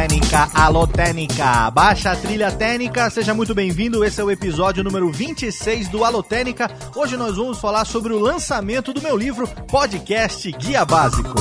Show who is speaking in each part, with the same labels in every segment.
Speaker 1: Técnica, alô Técnica, baixa a trilha técnica, seja muito bem-vindo, esse é o episódio número 26 do Alô Técnica. Hoje nós vamos falar sobre o lançamento do meu livro Podcast Guia Básico.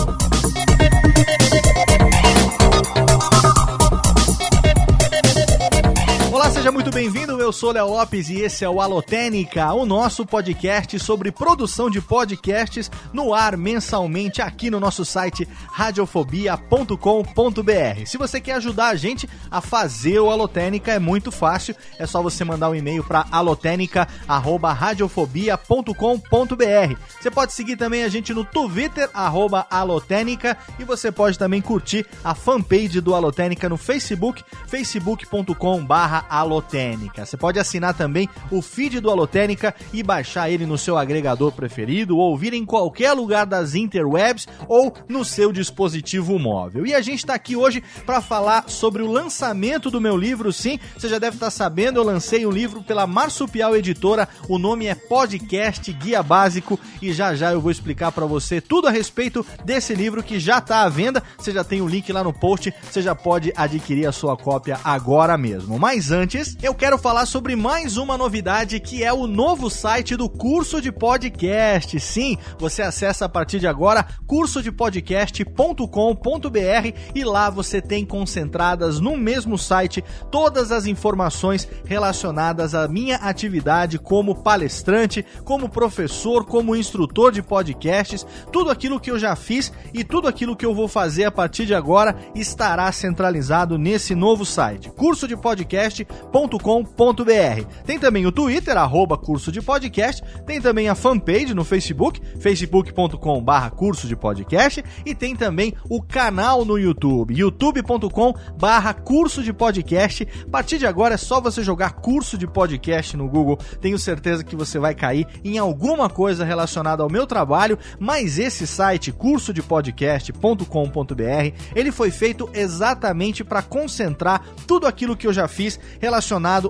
Speaker 1: Seja muito bem-vindo. Eu sou Léo Lopes e esse é o Alotênica, o nosso podcast sobre produção de podcasts no ar mensalmente aqui no nosso site radiofobia.com.br. Se você quer ajudar a gente a fazer o Alotênica, é muito fácil. É só você mandar um e-mail para alotênica@radiofobia.com.br. Você pode seguir também a gente no Twitter @alotênica e você pode também curtir a fanpage do Alotênica no Facebook, facebook.com/barra Alotênica. Você pode assinar também o feed do Alotênica e baixar ele no seu agregador preferido, ou ouvir em qualquer lugar das interwebs ou no seu dispositivo móvel. E a gente está aqui hoje para falar sobre o lançamento do meu livro. Sim, você já deve estar tá sabendo, eu lancei um livro pela Marsupial Editora. O nome é Podcast Guia Básico e já já eu vou explicar para você tudo a respeito desse livro que já está à venda. Você já tem o link lá no post, você já pode adquirir a sua cópia agora mesmo. Mas antes antes, eu quero falar sobre mais uma novidade que é o novo site do curso de podcast. Sim, você acessa a partir de agora cursodepodcast.com.br e lá você tem concentradas no mesmo site todas as informações relacionadas à minha atividade como palestrante, como professor, como instrutor de podcasts, tudo aquilo que eu já fiz e tudo aquilo que eu vou fazer a partir de agora estará centralizado nesse novo site. Curso de podcast curso.com.br. Tem também o Twitter, arroba curso de podcast, tem também a fanpage no Facebook, facebook.com barra curso de podcast, e tem também o canal no YouTube, youtube.com barra curso de podcast. A partir de agora é só você jogar curso de podcast no Google, tenho certeza que você vai cair em alguma coisa relacionada ao meu trabalho, mas esse site, cursodepodcast.com.br, ele foi feito exatamente para concentrar tudo aquilo que eu já fiz relacionado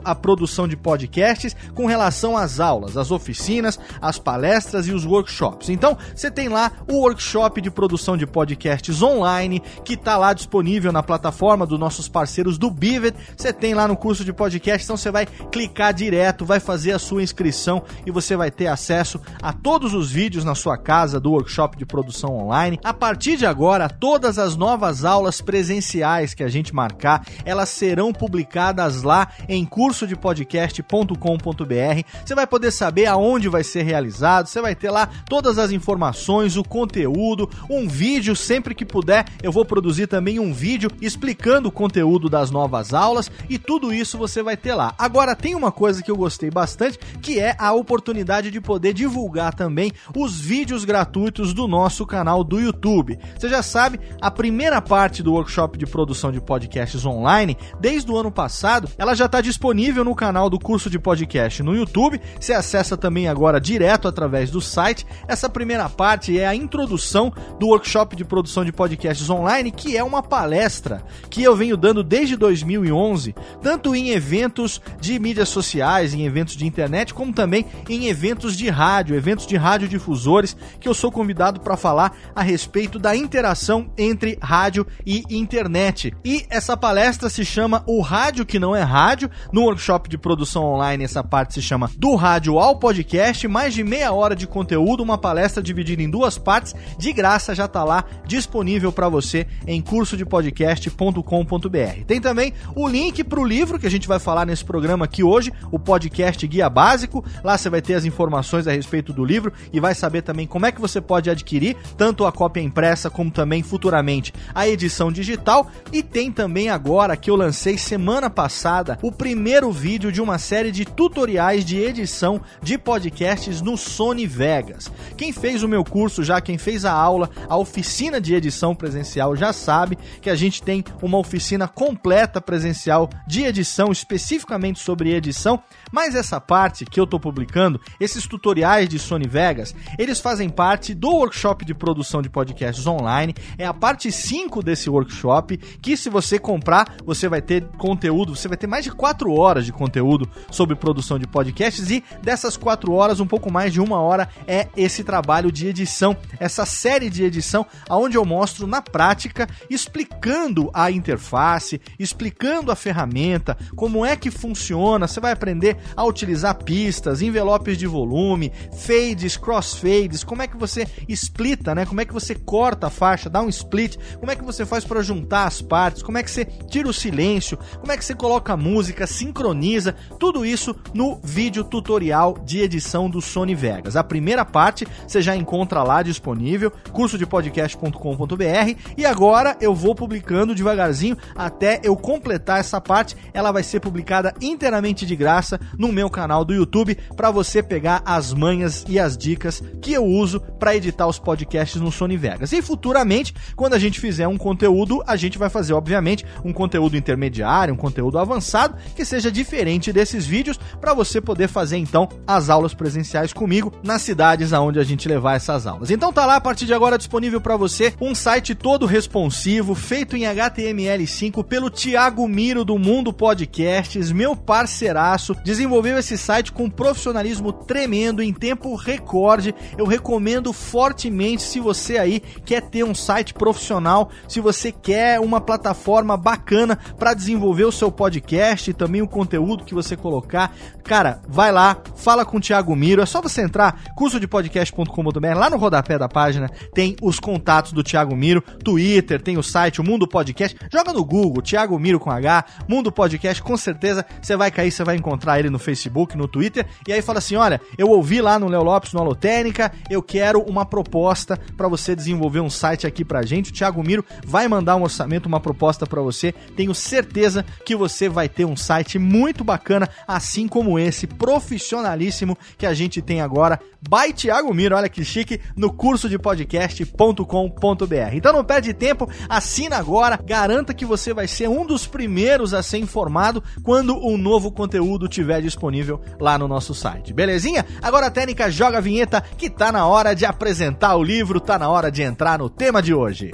Speaker 1: à produção de podcasts com relação às aulas, às oficinas, às palestras e os workshops. Então, você tem lá o workshop de produção de podcasts online, que está lá disponível na plataforma dos nossos parceiros do Bivet. Você tem lá no curso de podcast, então você vai clicar direto, vai fazer a sua inscrição e você vai ter acesso a todos os vídeos na sua casa do workshop de produção online. A partir de agora, todas as novas aulas presenciais que a gente marcar, elas serão publicadas lá em cursodepodcast.com.br. Você vai poder saber aonde vai ser realizado, você vai ter lá todas as informações, o conteúdo, um vídeo sempre que puder. Eu vou produzir também um vídeo explicando o conteúdo das novas aulas e tudo isso você vai ter lá. Agora tem uma coisa que eu gostei bastante, que é a oportunidade de poder divulgar também os vídeos gratuitos do nosso canal do YouTube. Você já sabe, a primeira parte do workshop de produção de podcasts online, desde o ano passado, ela já está disponível no canal do curso de podcast no YouTube. Você acessa também agora direto através do site. Essa primeira parte é a introdução do workshop de produção de podcasts online, que é uma palestra que eu venho dando desde 2011, tanto em eventos de mídias sociais, em eventos de internet, como também em eventos de rádio, eventos de radiodifusores, que eu sou convidado para falar a respeito da interação entre rádio e internet. E essa palestra se chama O Rádio que não é rádio. No workshop de produção online, essa parte se chama Do Rádio ao Podcast, mais de meia hora de conteúdo, uma palestra dividida em duas partes, de graça já está lá disponível para você em cursodepodcast.com.br. Tem também o link para o livro que a gente vai falar nesse programa aqui hoje, o podcast Guia Básico. Lá você vai ter as informações a respeito do livro e vai saber também como é que você pode adquirir tanto a cópia impressa como também futuramente a edição digital. E tem também agora que eu lancei semana passada o o primeiro vídeo de uma série de tutoriais de edição de podcasts no Sony Vegas. Quem fez o meu curso já, quem fez a aula, a oficina de edição presencial já sabe que a gente tem uma oficina completa presencial de edição, especificamente sobre edição, mas essa parte que eu estou publicando, esses tutoriais de Sony Vegas, eles fazem parte do workshop de produção de podcasts online. É a parte 5 desse workshop, que se você comprar, você vai ter conteúdo, você vai ter mais de 4 horas de conteúdo sobre produção de podcasts e dessas 4 horas, um pouco mais de uma hora é esse trabalho de edição, essa série de edição, onde eu mostro na prática, explicando a interface, explicando a ferramenta, como é que funciona, você vai aprender a utilizar pistas, envelopes de volume, fades, crossfades, como é que você splita, né? Como é que você corta a faixa, dá um split, como é que você faz para juntar as partes, como é que você tira o silêncio, como é que você coloca a música, sincroniza, tudo isso no vídeo tutorial de edição do Sony Vegas. A primeira parte você já encontra lá disponível, cursodepodcast.com.br e agora eu vou publicando devagarzinho até eu completar essa parte. Ela vai ser publicada inteiramente de graça no meu canal do YouTube para você pegar as manhas e as dicas que eu uso para editar os podcasts no Sony Vegas. E futuramente, quando a gente fizer um conteúdo, a gente vai fazer, obviamente, um conteúdo intermediário, um conteúdo avançado, que seja diferente desses vídeos, para você poder fazer então as aulas presenciais comigo nas cidades aonde a gente levar essas aulas. Então tá lá a partir de agora disponível para você um site todo responsivo, feito em HTML5 pelo Thiago Miro do Mundo Podcasts, meu parceiraço, desenvolveu esse site com um profissionalismo tremendo em tempo recorde. Eu recomendo fortemente se você aí quer ter um site profissional, se você quer uma plataforma bacana para desenvolver o seu podcast e também o conteúdo que você colocar. Cara, vai lá, fala com o Thiago Miro, é só você entrar cursodepodcast.com.br, lá no rodapé da página tem os contatos do Thiago Miro, Twitter, tem o site, o Mundo Podcast. Joga no Google, Thiago Miro com H, Mundo Podcast, com certeza você vai cair, você vai encontrar ele no Facebook, no Twitter, e aí fala assim: olha, eu ouvi lá no Léo Lopes, no Alotênica, eu quero uma proposta para você desenvolver um site aqui pra gente. O Thiago Miro vai mandar um orçamento, uma proposta para você. Tenho certeza que você vai ter um site muito bacana, assim como esse, profissionalíssimo que a gente tem agora. By Thiago Miro, olha que chique, no curso de podcast.com.br. Então não perde tempo, assina agora, garanta que você vai ser um dos primeiros a ser informado quando um novo conteúdo tiver disponível lá no nosso site. Belezinha? Agora a técnica joga a vinheta que tá na hora de apresentar o livro, tá na hora de entrar no tema de hoje.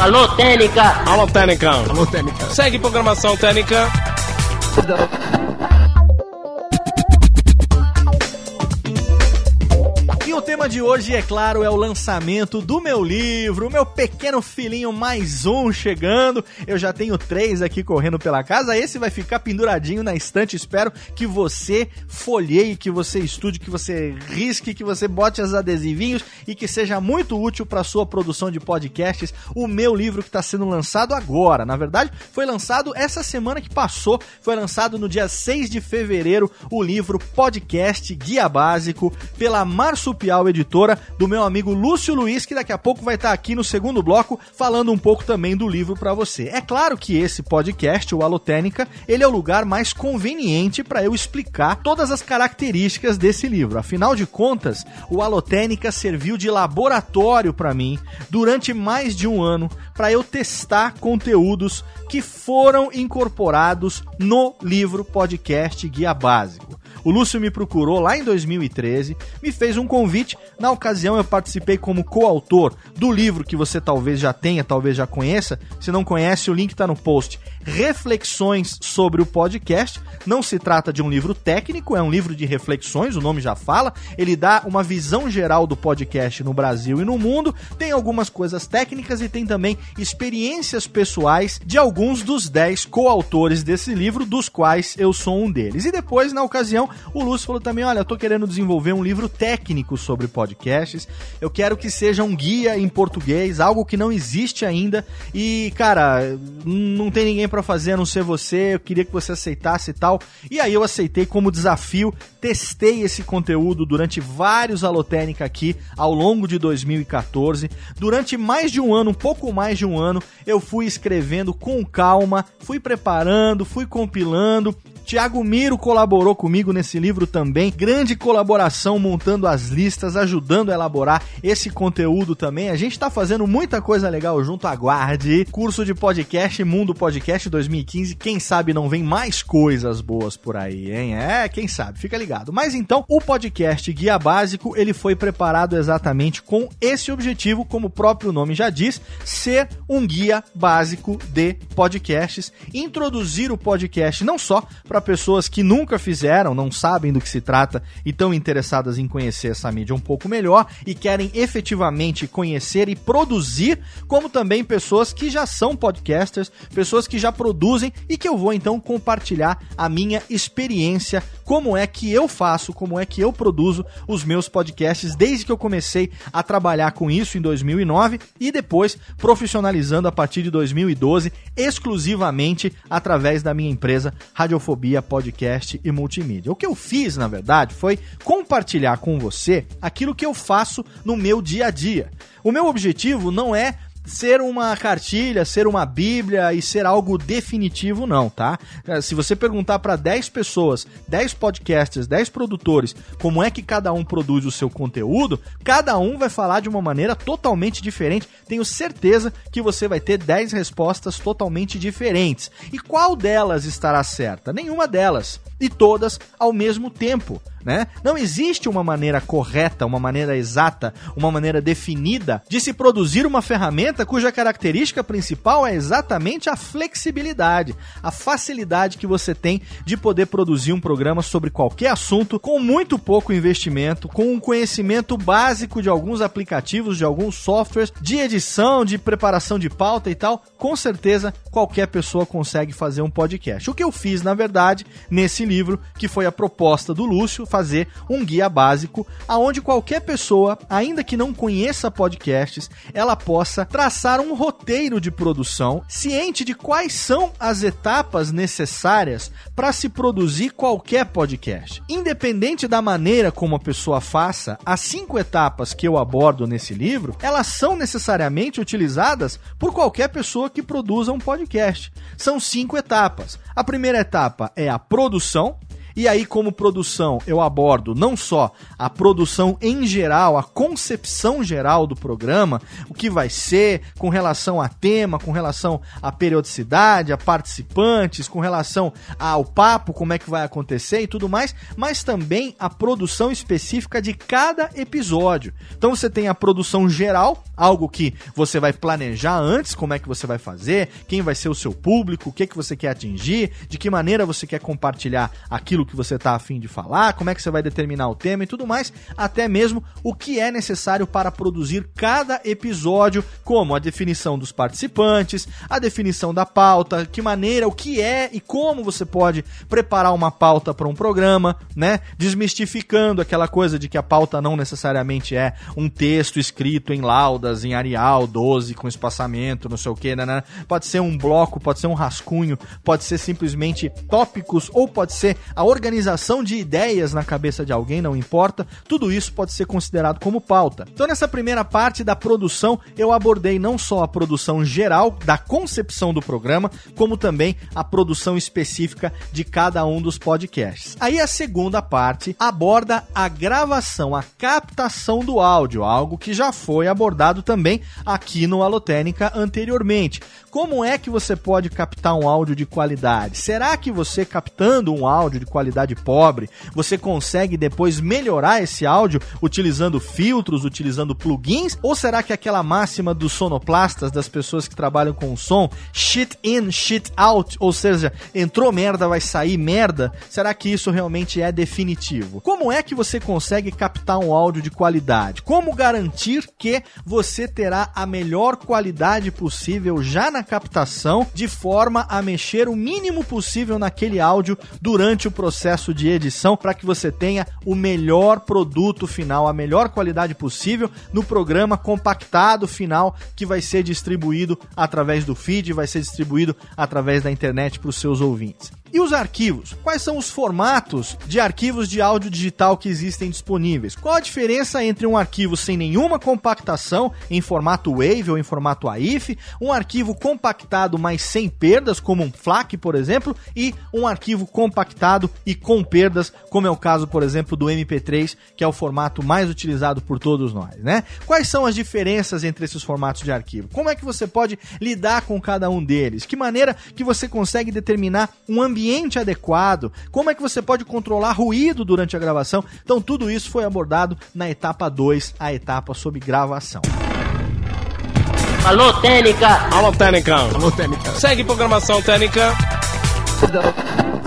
Speaker 2: Alô, Técnica!
Speaker 3: Alô, Técnica! Alô, Técnica! Segue programação Técnica!
Speaker 1: Tema de hoje, é claro, é o lançamento do meu livro, o meu pequeno filhinho mais um chegando. Eu já tenho três aqui correndo pela casa. Esse vai ficar penduradinho na estante. Espero que você folheie, que você estude, que você risque, que você bote os adesivinhos e que seja muito útil para sua produção de podcasts. O meu livro que está sendo lançado agora, na verdade, foi lançado essa semana que passou. Foi lançado no dia 6 de fevereiro o livro Podcast Guia Básico pela Marsupial Editora, do meu amigo Lúcio Luiz, que daqui a pouco vai estar aqui no segundo bloco falando um pouco também do livro para você. É claro que esse podcast, o Alotênica, ele é o lugar mais conveniente para eu explicar todas as características desse livro. Afinal de contas, o Alotênica serviu de laboratório para mim durante mais de um ano para eu testar conteúdos que foram incorporados no livro podcast Guia Básico. O Lúcio me procurou lá em 2013, me fez um convite. Na ocasião, eu participei como coautor do livro que você talvez já tenha, talvez já conheça. Se não conhece, o link está no post. Reflexões sobre o podcast. Não se trata de um livro técnico, é um livro de reflexões, o nome já fala. Ele dá uma visão geral do podcast no Brasil e no mundo. Tem algumas coisas técnicas e tem também experiências pessoais de alguns dos 10 coautores desse livro, dos quais eu sou um deles. E depois, na ocasião, O Lúcio falou também: olha, eu tô querendo desenvolver um livro técnico sobre podcasts. Eu quero que seja um guia em português, algo que não existe ainda. E, cara, não tem ninguém para fazer a não ser você. Eu queria que você aceitasse e tal. E aí eu aceitei como desafio, testei esse conteúdo durante vários Alotênica aqui ao longo de 2014. Durante mais de um ano, um pouco mais de um ano, eu fui escrevendo com calma, fui preparando, fui compilando, Tiago Miro colaborou comigo nesse livro também. Grande colaboração montando as listas, ajudando a elaborar esse conteúdo também. A gente tá fazendo muita coisa legal junto. Aguarde. Curso de podcast, Mundo Podcast 2015. Quem sabe não vem mais coisas boas por aí, hein? É, quem sabe, fica ligado. Mas então, o podcast Guia Básico, ele foi preparado exatamente com esse objetivo, como o próprio nome já diz, ser um guia básico de podcasts, introduzir o podcast não só para pessoas que nunca fizeram, não sabem do que se trata e estão interessadas em conhecer essa mídia um pouco melhor e querem efetivamente conhecer e produzir, como também pessoas que já são podcasters, pessoas que já produzem e que eu vou então compartilhar a minha experiência, como é que eu faço, como é que eu produzo os meus podcasts desde que eu comecei a trabalhar com isso em 2009 e depois profissionalizando a partir de 2012 exclusivamente através da minha empresa Radiofobia Podcast e Multimídia. O que eu fiz, na verdade, foi compartilhar com você aquilo que eu faço no meu dia a dia. O meu objetivo não é ser uma cartilha, ser uma bíblia e ser algo definitivo, não, tá? É, se você perguntar para 10 pessoas, 10 podcasters, 10 produtores, como é que cada um produz o seu conteúdo, cada um vai falar de uma maneira totalmente diferente. Tenho certeza que você vai ter 10 respostas totalmente diferentes. E qual delas estará certa? Nenhuma delas. E todas ao mesmo tempo né? Não existe uma maneira correta, uma maneira exata, uma maneira definida de se produzir uma ferramenta cuja característica principal é exatamente a flexibilidade, a facilidade que você tem de poder produzir um programa sobre qualquer assunto com muito pouco investimento, com um conhecimento básico de alguns aplicativos, de alguns softwares, de edição, de preparação de pauta e tal. Com certeza, qualquer pessoa consegue fazer um podcast. O que eu fiz, na verdade, nesse livro, que foi a proposta do Lúcio, fazer um guia básico aonde qualquer pessoa, ainda que não conheça podcasts, ela possa traçar um roteiro de produção, ciente de quais são as etapas necessárias para se produzir qualquer podcast. Independente da maneira como a pessoa faça, as cinco etapas que eu abordo nesse livro, elas são necessariamente utilizadas por qualquer pessoa que produza um podcast. São cinco etapas. A primeira etapa é a produção, e aí, como produção, eu abordo não só a produção em geral, a concepção geral do programa, o que vai ser com relação a tema, com relação à periodicidade, a participantes, com relação ao papo, como é que vai acontecer e tudo mais, mas também a produção específica de cada episódio. Então você tem a produção geral, algo que você vai planejar antes, como é que você vai fazer, quem vai ser o seu público, o que, que você quer atingir, de que maneira você quer compartilhar aquilo aquilo que você está afim de falar, como é que você vai determinar o tema e tudo mais, até mesmo o que é necessário para produzir cada episódio, como a definição dos participantes, a definição da pauta, que maneira, o que é e como você pode preparar uma pauta para um programa, né? Desmistificando aquela coisa de que a pauta não necessariamente é um texto escrito em laudas, em Arial 12, com espaçamento, não sei o que, né, né? Pode ser um bloco, pode ser um rascunho, pode ser simplesmente tópicos, ou pode ser a organização de ideias na cabeça de alguém, não importa, tudo isso pode ser considerado como pauta. Então, nessa primeira parte da produção, eu abordei não só a produção geral da concepção do programa, como também a produção específica de cada um dos podcasts. Aí a segunda parte aborda a gravação, a captação do áudio, algo que já foi abordado também aqui no Alotênica anteriormente. Como é que você pode captar um áudio de qualidade? Será que você captando um áudio de qualidade pobre, você consegue depois melhorar esse áudio utilizando filtros, utilizando plugins? Ou será que aquela máxima dos sonoplastas, das pessoas que trabalham com som, shit in, shit out, ou seja, entrou merda, vai sair merda? Será que isso realmente é definitivo? Como é que você consegue captar um áudio de qualidade? Como garantir que você terá a melhor qualidade possível já na captação de forma a mexer o mínimo possível naquele áudio durante o processo de edição para que você tenha o melhor produto final, a melhor qualidade possível no programa compactado final que vai ser distribuído através do feed, vai ser distribuído através da internet para os seus ouvintes. E os arquivos? Quais são os formatos de arquivos de áudio digital que existem disponíveis? Qual a diferença entre um arquivo sem nenhuma compactação, em formato WAV ou em formato AIF, um arquivo compactado, mas sem perdas, como um FLAC, por exemplo, e um arquivo compactado e com perdas, como é o caso, por exemplo, do MP3, que é o formato mais utilizado por todos nós, né? Quais são as diferenças entre esses formatos de arquivo? Como é que você pode lidar com cada um deles? Que maneira que você consegue determinar um ambiente ambiente adequado, como é que você pode controlar ruído durante a gravação. Então, tudo isso foi abordado na etapa 2, a etapa sobre gravação.
Speaker 3: Alô, Técnica! Alô, Técnica! Alô, Técnica! Segue programação Técnica!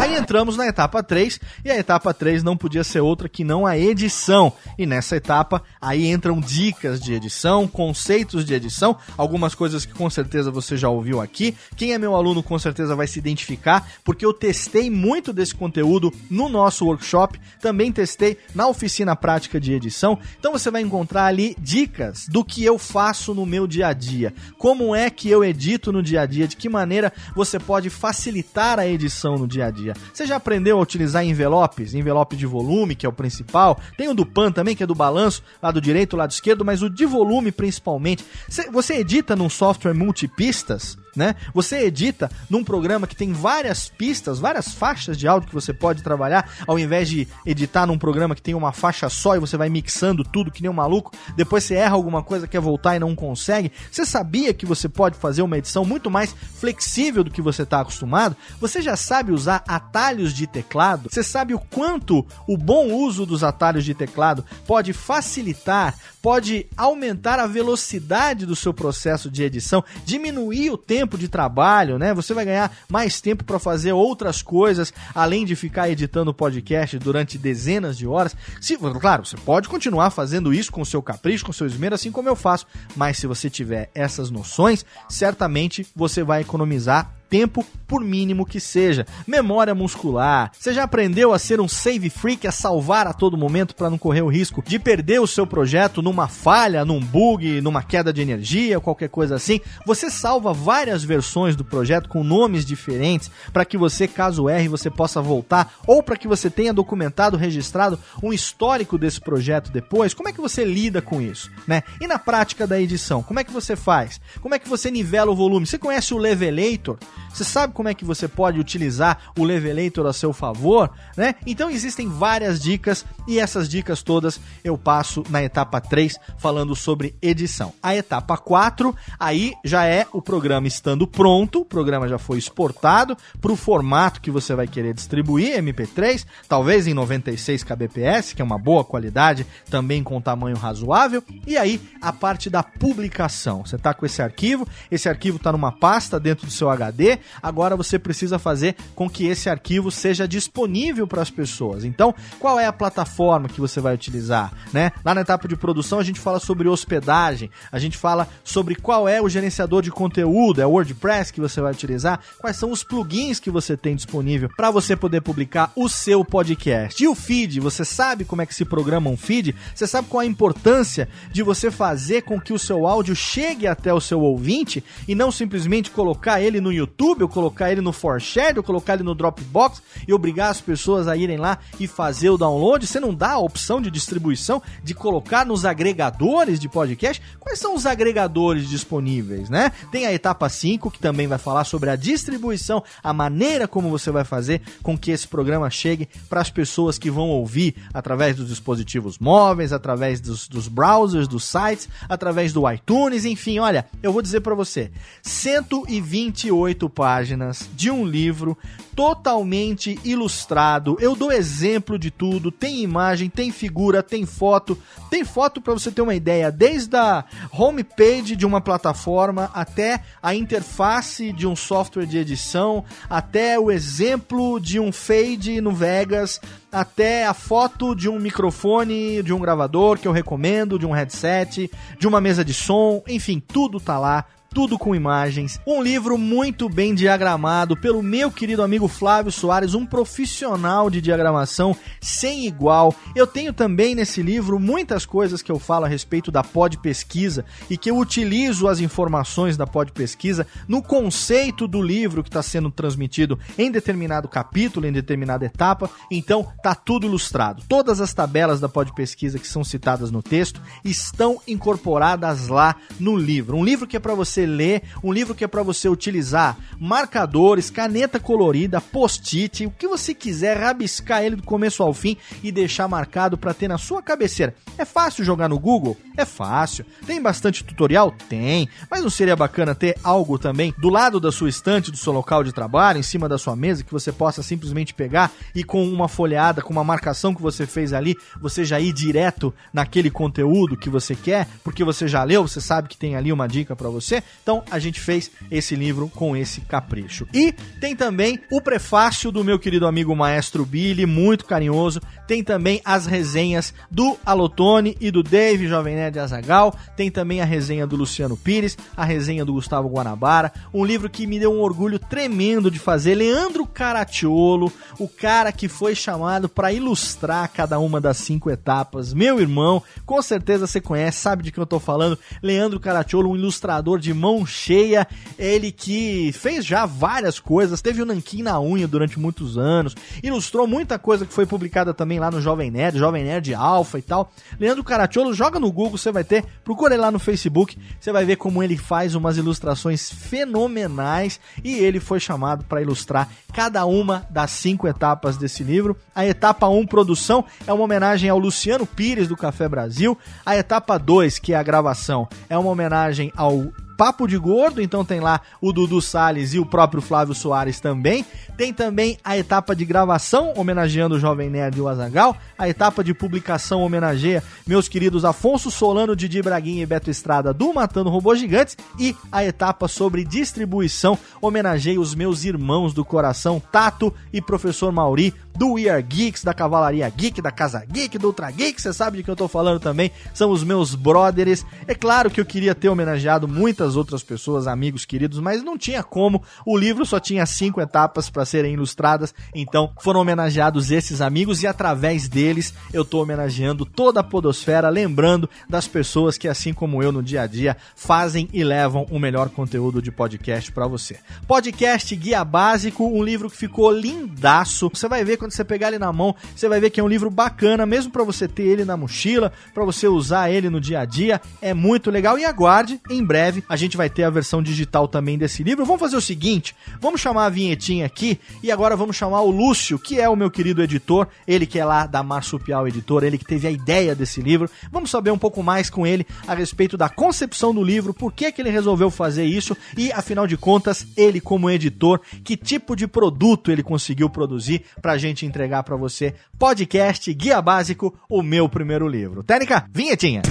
Speaker 1: Aí entramos na etapa 3, e a etapa 3 não podia ser outra que não a edição. E nessa etapa, aí entram dicas de edição, conceitos de edição, algumas coisas que com certeza você já ouviu aqui. Quem é meu aluno com certeza vai se identificar, porque eu testei muito desse conteúdo no nosso workshop, também testei na oficina prática de edição. Então você vai encontrar ali dicas do que eu faço no meu dia a dia, como é que eu edito no dia a dia, de que maneira você pode facilitar a edição no dia a dia dia. Você já aprendeu a utilizar envelopes? Envelope de volume, que é o principal. Tem o do PAN também, que é do balanço, lado direito, lado esquerdo, mas o de volume principalmente. Você edita num software multipistas? Né? Você edita num programa que tem várias pistas, várias faixas de áudio que você pode trabalhar, ao invés de editar num programa que tem uma faixa só e você vai mixando tudo que nem um maluco, depois você erra alguma coisa, quer voltar e não consegue. Você sabia que você pode fazer uma edição muito mais flexível do que você está acostumado? Você já sabe usar atalhos de teclado? Você sabe o quanto o bom uso dos atalhos de teclado pode facilitar, pode aumentar a velocidade do seu processo de edição, diminuir o tempo de trabalho, né? Você vai ganhar mais tempo para fazer outras coisas, além de ficar editando podcast durante dezenas de horas. Se, claro, você pode continuar fazendo isso com o seu capricho, com o seu esmero, assim como eu faço, mas se você tiver essas noções, certamente você vai economizar tempo, por mínimo que seja. Memória muscular. Você já aprendeu a ser um save freak, a salvar a todo momento para não correr o risco de perder o seu projeto numa falha, num bug, numa queda de energia, qualquer coisa assim? Você salva várias versões do projeto com nomes diferentes para que você, caso erre, você possa voltar ou para que você tenha documentado, registrado um histórico desse projeto depois. Como é que você lida com isso, né? E na prática da edição, como é que você faz? Como é que você nivela o volume? Você conhece o Levelator? Você sabe como é que você pode utilizar o Levelator a seu favor, né? Então existem várias dicas e essas dicas todas eu passo na etapa 3 falando sobre edição. A etapa 4 aí já é o programa estando pronto, o programa já foi exportado para o formato que você vai querer distribuir, MP3, talvez em 96 kbps, que é uma boa qualidade, também com tamanho razoável. E aí a parte da publicação. Você está com esse arquivo, esse arquivo está numa pasta dentro do seu HD, agora você precisa fazer com que esse arquivo seja disponível para as pessoas. Então, qual é a plataforma que você vai utilizar? Né? Lá na etapa de produção a gente fala sobre hospedagem, a gente fala sobre qual é o gerenciador de conteúdo, é o WordPress que você vai utilizar, quais são os plugins que você tem disponível para você poder publicar o seu podcast. E o feed, você sabe como é que se programa um feed? Você sabe qual a importância de você fazer com que o seu áudio chegue até o seu ouvinte e não simplesmente colocar ele no YouTube YouTube, ou colocar ele no Forshare, ou colocar ele no Dropbox e obrigar as pessoas a irem lá e fazer o download? Você não dá a opção de distribuição de colocar nos agregadores de podcast? Quais são os agregadores disponíveis, né? Tem a etapa 5, que também vai falar sobre a distribuição, a maneira como você vai fazer com que esse programa chegue para as pessoas que vão ouvir através dos dispositivos móveis, através dos, dos browsers, dos sites, através do iTunes, enfim, olha, eu vou dizer para você, 128 oito páginas de um livro totalmente ilustrado. Eu dou exemplo de tudo, tem imagem, tem figura, tem foto. Tem foto para você ter uma ideia, desde a homepage de uma plataforma até a interface de um software de edição, até o exemplo de um fade no Vegas, até a foto de um microfone, de um gravador que eu recomendo, de um headset, de uma mesa de som, enfim, tudo tá lá tudo com imagens. Um livro muito bem diagramado pelo meu querido amigo Flávio Soares, um profissional de diagramação sem igual. Eu tenho também nesse livro muitas coisas que eu falo a respeito da pod pesquisa e que eu utilizo as informações da pod pesquisa no conceito do livro que está sendo transmitido em determinado capítulo, em determinada etapa. Então, tá tudo ilustrado. Todas as tabelas da pod pesquisa que são citadas no texto estão incorporadas lá no livro. Um livro que é para você ler, um livro que é para você utilizar marcadores, caneta colorida, post-it, o que você quiser, rabiscar ele do começo ao fim e deixar marcado para ter na sua cabeceira. É fácil jogar no Google? É fácil. Tem bastante tutorial? Tem. Mas não seria bacana ter algo também do lado da sua estante, do seu local de trabalho, em cima da sua mesa, que você possa simplesmente pegar e com uma folheada, com uma marcação que você fez ali, você já ir direto naquele conteúdo que você quer, porque você já leu, você sabe que tem ali uma dica para você. Então a gente fez esse livro com esse capricho. E tem também o prefácio do meu querido amigo Maestro Billy, muito carinhoso. Tem também as resenhas do Alotone e do Dave Jovem Nerd Azagal. Tem também a resenha do Luciano Pires, a resenha do Gustavo Guanabara. Um livro que me deu um orgulho tremendo de fazer. Leandro Caratiolo, o cara que foi chamado para ilustrar cada uma das cinco etapas. Meu irmão, com certeza você conhece, sabe de quem eu tô falando. Leandro Caratiolo, um ilustrador de mão cheia. Ele que fez já várias coisas, teve o Nankin na unha durante muitos anos, ilustrou muita coisa que foi publicada também lá no Jovem Nerd, Jovem Nerd Alpha e tal. Leandro Caratiolo, joga no Google, você vai ter, procura ele lá no Facebook, você vai ver como ele faz umas ilustrações fenomenais e ele foi chamado para ilustrar cada uma das cinco etapas desse livro. A etapa 1, produção, é uma homenagem ao Luciano Pires do Café Brasil. A etapa 2, que é a gravação, é uma homenagem ao Papo de Gordo, então tem lá o Dudu Salles e o próprio Flávio Soares também. Tem também a etapa de gravação, homenageando o Jovem Nerd e o Azagal. A etapa de publicação homenageia meus queridos Afonso Solano, Didi Braguinha e Beto Estrada do Matando Robôs Gigantes. E a etapa sobre distribuição homenageia os meus irmãos do coração, Tato e Professor Mauri, do We Are Geeks, da Cavalaria Geek, da Casa Geek, do Ultra Geek, você sabe de que eu tô falando também, são os meus brothers. É claro que eu queria ter homenageado muitas outras pessoas, amigos queridos, mas não tinha como. O livro só tinha cinco etapas para serem ilustradas, então foram homenageados esses amigos e através deles eu tô homenageando toda a podosfera, lembrando das pessoas que assim como eu no dia a dia fazem e levam o melhor conteúdo de podcast para você. Podcast Guia Básico, um livro que ficou lindaço. Você vai ver quando você pegar ele na mão, você vai ver que é um livro bacana, mesmo para você ter ele na mochila, para você usar ele no dia a dia, é muito legal. E aguarde, em breve a gente vai ter a versão digital também desse livro. Vamos fazer o seguinte, vamos chamar a vinhetinha aqui e agora vamos chamar o Lúcio, que é o meu querido editor, ele que é lá da Marsupial Editor, ele que teve a ideia desse livro. Vamos saber um pouco mais com ele a respeito da concepção do livro, por que que ele resolveu fazer isso e, afinal de contas, ele como editor, que tipo de produto ele conseguiu produzir pra gente entregar para você. Podcast Guia Básico, o meu primeiro livro. Técnica, vinhetinha.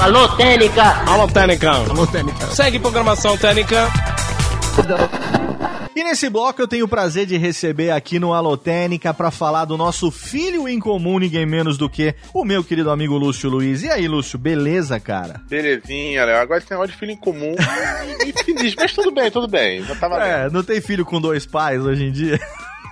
Speaker 2: Alô, Técnica!
Speaker 3: Alô, Técnica.
Speaker 4: Alô, Técnica.
Speaker 3: Segue programação Técnica.
Speaker 1: E nesse bloco eu tenho o prazer de receber aqui no Alotênica para falar do nosso filho em comum, ninguém menos do que o meu querido amigo Lúcio Luiz. E aí, Lúcio, beleza, cara?
Speaker 5: Belezinha, Léo. Agora esse negócio de filho em comum. e feliz, mas tudo bem, tudo bem. Já tava
Speaker 1: É, não tem filho com dois pais hoje em dia?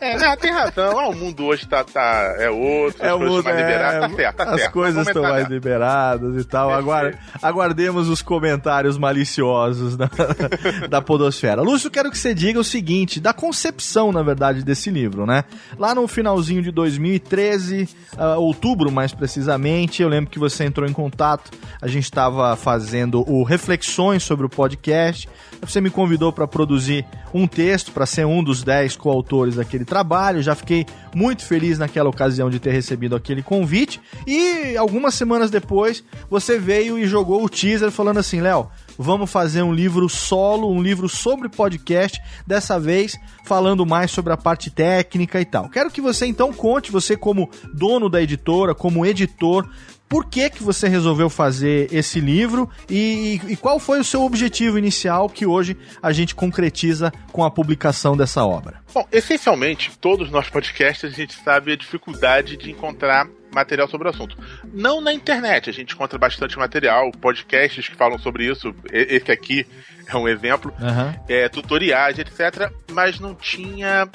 Speaker 5: É, não, tem razão. Ah, o mundo hoje tá, tá, é outro,
Speaker 1: É
Speaker 5: as
Speaker 1: mundo,
Speaker 5: mais
Speaker 1: é,
Speaker 5: liberadas. Tá certo, tá
Speaker 1: as
Speaker 5: certo.
Speaker 1: coisas estão mais liberadas e tal. Agora, aguardemos os comentários maliciosos da, da podosfera. Lúcio, quero que você diga o seguinte, da concepção, na verdade, desse livro, né? Lá no finalzinho de 2013, ah, outubro mais precisamente, eu lembro que você entrou em contato, a gente estava fazendo o Reflexões sobre o podcast, você me convidou para produzir um texto, para ser um dos 10 coautores daquele trabalho, já fiquei muito feliz naquela ocasião de ter recebido aquele convite, e algumas semanas depois, você veio e jogou o teaser falando assim, Léo, vamos fazer um livro solo, um livro sobre podcast, dessa vez falando mais sobre a parte técnica e tal. Quero que você então conte, você como dono da editora, como editor, por que, que você resolveu fazer esse livro e, e qual foi o seu objetivo inicial que hoje a gente concretiza com a publicação dessa obra?
Speaker 5: Bom, essencialmente, todos nós podcasters, a gente sabe a dificuldade de encontrar material sobre o assunto. Não na internet, a gente encontra bastante material, podcasts que falam sobre isso. Esse aqui é um exemplo.
Speaker 1: Aham.
Speaker 5: é, tutoriais, etc. Mas não tinha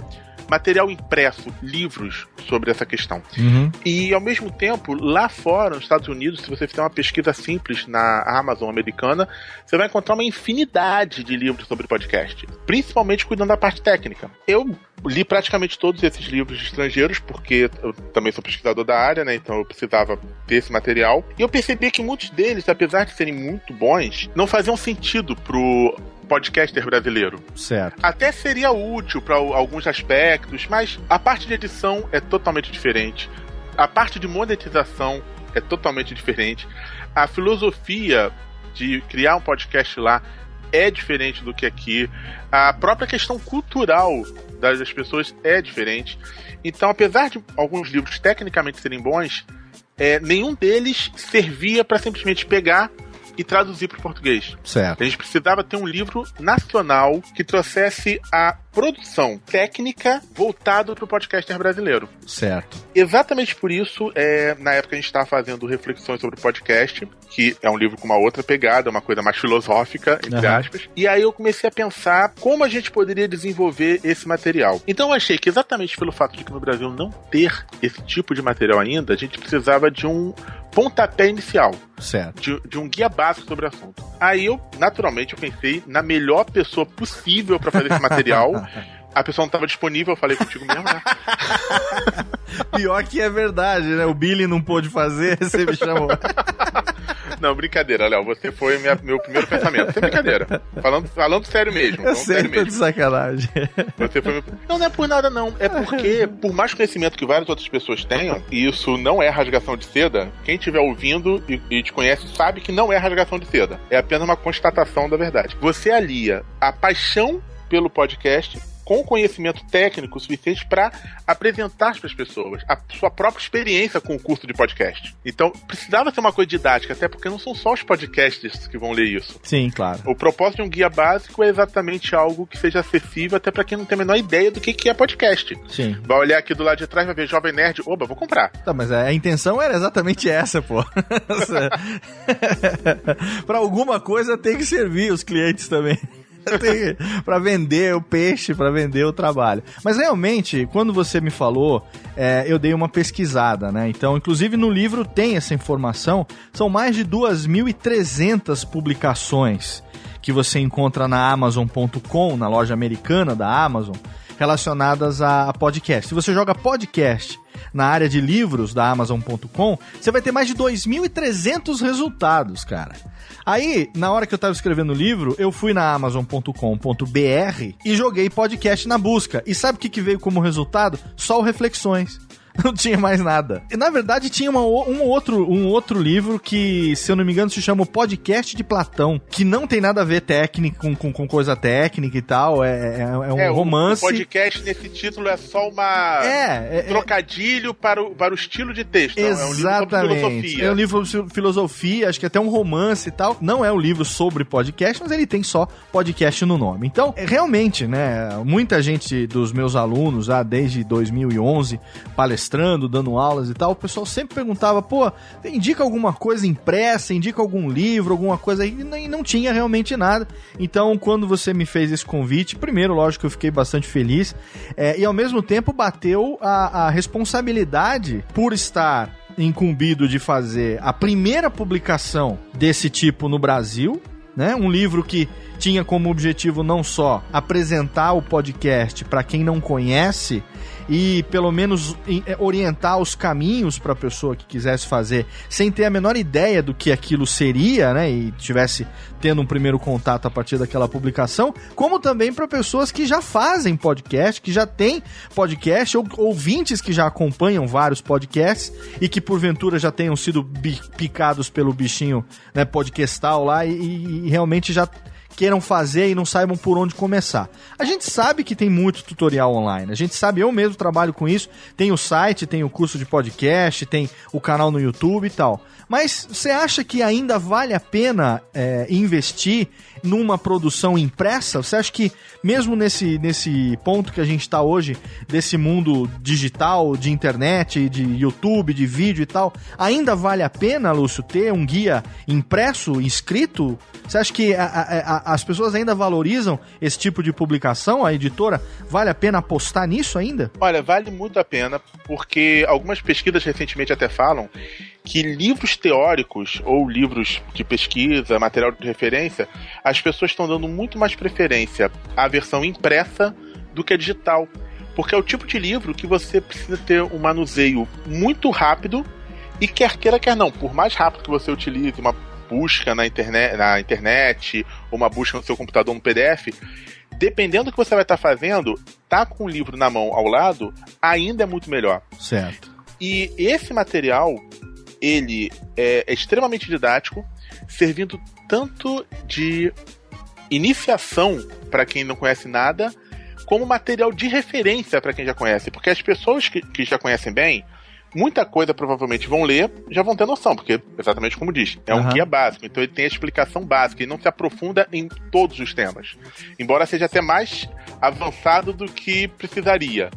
Speaker 5: material impresso, livros sobre essa questão.
Speaker 1: Uhum.
Speaker 5: E ao mesmo tempo, lá fora, nos Estados Unidos, se você fizer uma pesquisa simples na Amazon americana, você vai encontrar uma infinidade de livros sobre podcast, principalmente cuidando da parte técnica. Eu li praticamente todos esses livros estrangeiros, porque eu também sou pesquisador da área, né? Então eu precisava ter esse material. E eu percebi que muitos deles, apesar de serem muito bons, não faziam sentido pro podcaster brasileiro.
Speaker 1: Certo.
Speaker 5: Até seria útil para alguns aspectos, mas a parte de edição é totalmente diferente. A parte de monetização é totalmente diferente. A filosofia de criar um podcast lá é diferente do que aqui. A própria questão cultural das pessoas é diferente. Então, apesar de alguns livros tecnicamente serem bons, é, nenhum deles servia para simplesmente pegar e traduzir para o português.
Speaker 1: Certo.
Speaker 5: A gente precisava ter um livro nacional que trouxesse a produção técnica voltado para o podcaster brasileiro.
Speaker 1: Certo.
Speaker 5: Exatamente por isso, é, na época a gente estava fazendo reflexões sobre o podcast, que é um livro com uma outra pegada, uma coisa mais filosófica, entre
Speaker 1: Aham.
Speaker 5: aspas. E aí eu comecei a pensar como a gente poderia desenvolver esse material. Então eu achei que exatamente pelo fato de que no Brasil não ter esse tipo de material ainda, a gente precisava de um pontapé inicial
Speaker 1: Certo.
Speaker 5: de, de um guia básico sobre o assunto. Aí eu, naturalmente, eu pensei na melhor pessoa possível para fazer esse material. A pessoa não estava disponível, eu falei contigo mesmo, né?
Speaker 1: Pior que é verdade, né? O Billy não pôde fazer, você me chamou.
Speaker 5: Não, brincadeira, Léo. Você foi minha- meu primeiro pensamento. Sem brincadeira. Falando, falando sério mesmo.
Speaker 1: Eu
Speaker 5: falando
Speaker 1: sei,
Speaker 5: sério
Speaker 1: tô de
Speaker 5: mesmo.
Speaker 1: sacanagem.
Speaker 5: Você foi meu... Não, não é por nada, não. É porque, por mais conhecimento que várias outras pessoas tenham, e isso não é rasgação de seda, quem estiver ouvindo e, e te conhece sabe que não é rasgação de seda. É apenas uma constatação da verdade. Você alia a paixão pelo podcast com conhecimento técnico suficiente para apresentar para as pessoas a sua própria experiência com o curso de podcast. Então, precisava ser uma coisa didática, até porque não são só os podcasters que vão ler isso.
Speaker 1: Sim, claro.
Speaker 5: O propósito de um guia básico é exatamente algo que seja acessível até para quem não tem a menor ideia do que que é podcast.
Speaker 1: Sim.
Speaker 5: Vai olhar aqui do lado de trás, vai ver Jovem Nerd, oba, vou comprar.
Speaker 1: Tá, mas a intenção era exatamente essa, pô. pra alguma coisa tem que servir os clientes também. Pra vender o peixe, pra vender o trabalho. Mas realmente, quando você me falou, é, eu dei uma pesquisada, né? Então, inclusive no livro tem essa informação. São mais de 2.300 publicações que você encontra na Amazon.com, na loja americana da Amazon, relacionadas a podcast. Se você joga podcast na área de livros da Amazon.com, você vai ter mais de 2.300 resultados, cara. Aí, na hora que eu tava escrevendo o livro, eu fui na Amazon.com.br e joguei podcast na busca. E sabe o que, que veio como resultado? Só o Reflexões. Não tinha mais nada. E, na verdade, tinha uma um, outro, um outro livro que, se eu não me engano, se chama O Podcast de Platão, que não tem nada a ver técnico, com, com, com coisa técnica e tal. É, é, é um
Speaker 5: é,
Speaker 1: romance.
Speaker 5: O, podcast nesse título é só uma
Speaker 1: É, é,
Speaker 5: um trocadilho para o, para o estilo de texto. É um livro sobre
Speaker 1: Exatamente.
Speaker 5: filosofia.
Speaker 1: É um livro filosofia, acho que até um romance e tal. Não é um livro sobre podcast, mas ele tem só podcast no nome. Então, é, realmente, né, muita gente dos meus alunos, já desde 2011, palestrando, dando aulas e tal, o pessoal sempre perguntava, pô, indica alguma coisa impressa, indica algum livro, alguma coisa e não- tinha realmente nada. Então, quando você me fez esse convite, primeiro, lógico que eu fiquei bastante feliz, é, e ao mesmo tempo bateu a, a responsabilidade por estar incumbido de fazer a primeira publicação desse tipo no Brasil, né? Um livro que tinha como objetivo não só apresentar o podcast para quem não conhece e pelo menos eh, orientar os caminhos para a pessoa que quisesse fazer, sem ter a menor ideia do que aquilo seria, né? E tivesse tendo um primeiro contato a partir daquela publicação, como também para pessoas que já fazem podcast, que já têm podcast, ou ouvintes que já acompanham vários podcasts e que porventura já tenham sido picados pelo bichinho né, podcastal lá e- e realmente já queiram fazer e não saibam por onde começar. A gente sabe que tem muito tutorial online. A gente sabe, eu mesmo trabalho com isso. Tem o site, tem o curso de podcast, tem o canal no YouTube e tal. Mas você acha que ainda vale a pena é, investir numa produção impressa? Você acha que, mesmo nesse, nesse ponto que a gente está hoje, desse mundo digital, de internet, de YouTube, de vídeo e tal, ainda vale a pena, Lúcio, ter um guia impresso, escrito? Você acha que a, a, a, as pessoas ainda valorizam esse tipo de publicação? A editora vale a pena apostar nisso ainda?
Speaker 5: Olha, vale muito a pena, porque algumas pesquisas recentemente até falam que livros teóricos ou livros de pesquisa, material de referência, as pessoas estão dando muito mais preferência à versão impressa do que a digital. Porque é o tipo de livro que você precisa ter um manuseio muito rápido e quer queira, quer não. Por mais rápido que você utilize uma busca na internet, na internet ou uma busca no seu computador no PDF, dependendo do que você vai estar fazendo, tá com o livro na mão ao lado ainda é muito melhor.
Speaker 1: Certo.
Speaker 5: E esse material ele é, é extremamente didático, servindo tanto de iniciação para quem não conhece nada, como material de referência para quem já conhece. Porque as pessoas que, que já conhecem bem, muita coisa provavelmente vão ler, já vão ter noção, porque exatamente como diz, é um uhum. guia básico, então ele tem a explicação básica e não se aprofunda em todos os temas. Embora seja até mais avançado do que precisaria,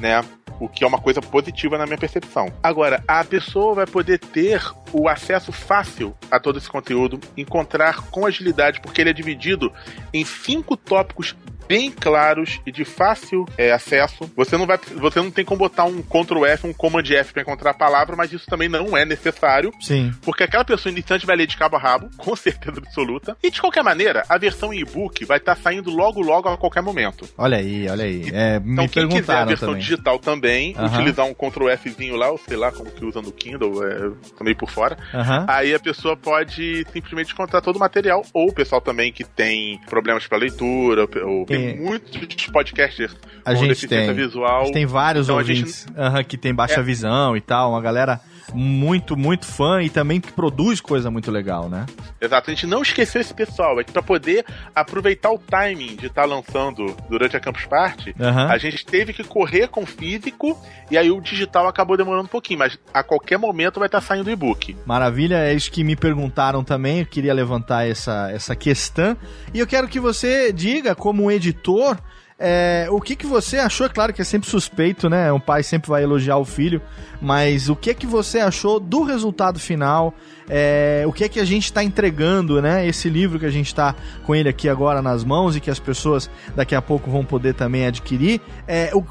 Speaker 5: né? o que é uma coisa positiva na minha percepção. Agora, a pessoa vai poder ter o acesso fácil a todo esse conteúdo, encontrar com agilidade, porque ele é dividido em cinco tópicos bem claros e de fácil é, acesso. Você não vai, você não tem como botar um Ctrl F, um Command F para encontrar a palavra, mas isso também não é necessário.
Speaker 1: Sim.
Speaker 5: Porque aquela pessoa iniciante vai ler de cabo a rabo, com certeza absoluta. E de qualquer maneira, a versão e-book vai estar tá saindo logo logo a qualquer momento.
Speaker 1: Olha aí, olha aí. É,
Speaker 5: então, quem quiser a versão
Speaker 1: também.
Speaker 5: digital também, uhum. utilizar um Ctrl Fzinho lá, ou sei lá como que usa no Kindle, é, também por fora.
Speaker 1: Uhum.
Speaker 5: Aí a pessoa pode simplesmente encontrar todo o material, ou o pessoal também que tem problemas para leitura, ou tem é. muitos podcasters
Speaker 1: a com gente tem.
Speaker 5: visual. A gente
Speaker 1: tem vários então, ouvintes gente... uhum, que tem baixa é. visão e tal, uma galera muito, muito fã e também que produz coisa muito legal, né?
Speaker 5: Exato, a gente não esqueceu esse pessoal, é que pra poder aproveitar o timing de estar tá lançando durante a Campus Party,
Speaker 1: uhum.
Speaker 5: a gente teve que correr com o físico e aí o digital acabou demorando um pouquinho, mas a qualquer momento vai estar tá saindo o e-book.
Speaker 1: Maravilha, é isso que me perguntaram também, eu queria levantar essa, essa questão e eu quero que você diga, como editor, é, o que, que você achou? É claro que é sempre suspeito, né? Um pai sempre vai elogiar o filho, mas o que que você achou do resultado final? É, o que é que a gente está entregando, né? Esse livro que a gente está com ele aqui agora nas mãos e que as pessoas daqui a pouco vão poder também adquirir. É, o,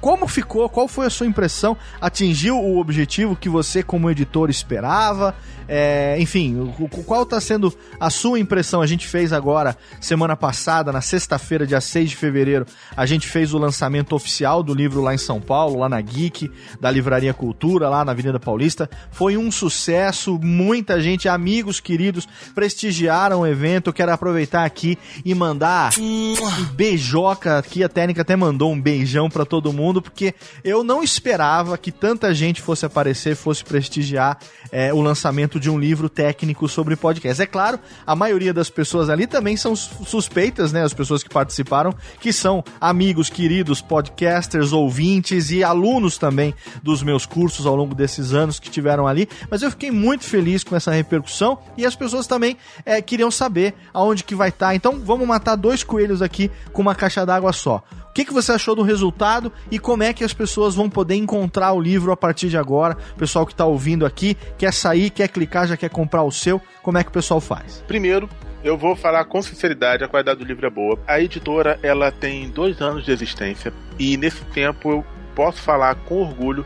Speaker 1: como ficou? Qual foi a sua impressão? Atingiu o objetivo que você, como editor, esperava? É, enfim, o, qual está sendo a sua impressão? A gente fez agora, semana passada, na sexta-feira, dia 6 de fevereiro, a gente fez o lançamento oficial do livro lá em São Paulo, lá na Geek, da Livraria Cultura, lá na Avenida Paulista. Foi um sucesso, muita gente, amigos queridos, prestigiaram o evento. Quero aproveitar aqui e mandar um beijoca aqui. A técnica até mandou um beijão para todo mundo, porque eu não esperava que tanta gente fosse aparecer, fosse prestigiar é, o lançamento de um livro técnico sobre podcast. É claro, a maioria das pessoas ali também são suspeitas, né? As pessoas que participaram, que são amigos, queridos, podcasters, ouvintes e alunos também dos meus cursos ao longo desses anos que tiveram ali. Mas eu fiquei muito feliz com essa repercussão e as pessoas também é, queriam saber aonde que vai estar. Tá. Então vamos matar dois coelhos aqui com uma caixa d'água só. O que, que você achou do resultado e como é que as pessoas vão poder encontrar o livro a partir de agora? O pessoal que está ouvindo aqui, quer sair, quer clicar, já quer comprar o seu, como é que o pessoal faz?
Speaker 5: Primeiro, eu vou falar com sinceridade, a qualidade do livro é boa. A editora, ela tem dois anos de existência e nesse tempo eu posso falar com orgulho